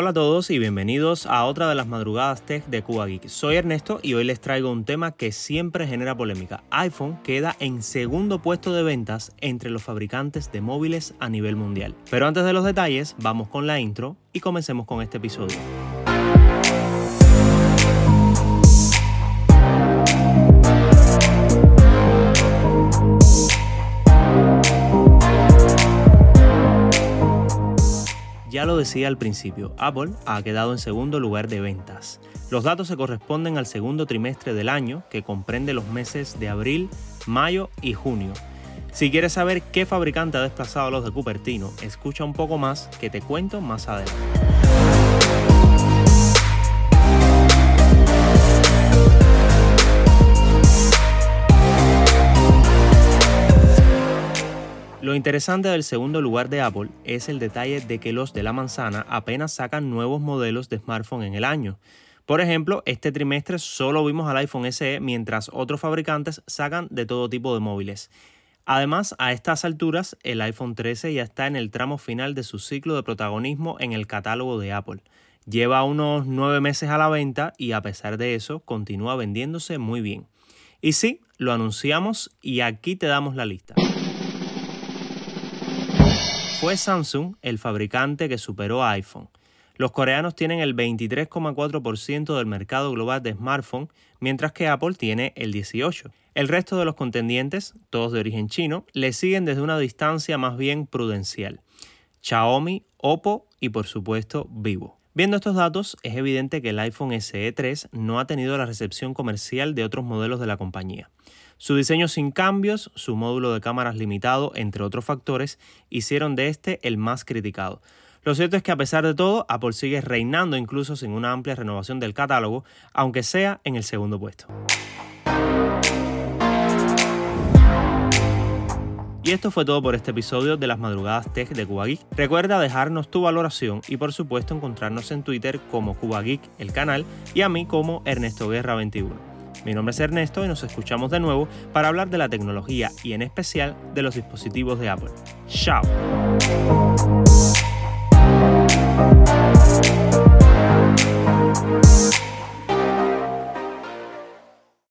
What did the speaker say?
Hola a todos y bienvenidos a otra de las madrugadas tech de Cuba Geek. Soy Ernesto y hoy les traigo un tema que siempre genera polémica. iPhone queda en segundo puesto de ventas entre los fabricantes de móviles a nivel mundial. Pero antes de los detalles, vamos con la intro y comencemos con este episodio. Ya lo decía al principio, Apple ha quedado en segundo lugar de ventas. Los datos se corresponden al segundo trimestre del año, que comprende los meses de abril, mayo y junio. Si quieres saber qué fabricante ha desplazado a los de Cupertino, escucha un poco más que te cuento más adelante. Lo interesante del segundo lugar de Apple es el detalle de que los de la manzana apenas sacan nuevos modelos de smartphone en el año. Por ejemplo, este trimestre solo vimos al iPhone SE mientras otros fabricantes sacan de todo tipo de móviles. Además, a estas alturas, el iPhone 13 ya está en el tramo final de su ciclo de protagonismo en el catálogo de Apple. Lleva unos nueve meses a la venta y a pesar de eso continúa vendiéndose muy bien. Y sí, lo anunciamos y aquí te damos la lista. Fue Samsung el fabricante que superó a iPhone. Los coreanos tienen el 23,4% del mercado global de smartphone, mientras que Apple tiene el 18%. El resto de los contendientes, todos de origen chino, le siguen desde una distancia más bien prudencial. Xiaomi, Oppo y por supuesto Vivo. Viendo estos datos, es evidente que el iPhone SE 3 no ha tenido la recepción comercial de otros modelos de la compañía. Su diseño sin cambios, su módulo de cámaras limitado, entre otros factores, hicieron de este el más criticado. Lo cierto es que a pesar de todo, Apple sigue reinando incluso sin una amplia renovación del catálogo, aunque sea en el segundo puesto. Y esto fue todo por este episodio de las madrugadas tech de Cuba Geek. Recuerda dejarnos tu valoración y por supuesto encontrarnos en Twitter como Cuba Geek, el canal, y a mí como Ernesto Guerra 21. Mi nombre es Ernesto y nos escuchamos de nuevo para hablar de la tecnología y en especial de los dispositivos de Apple. ¡Chao!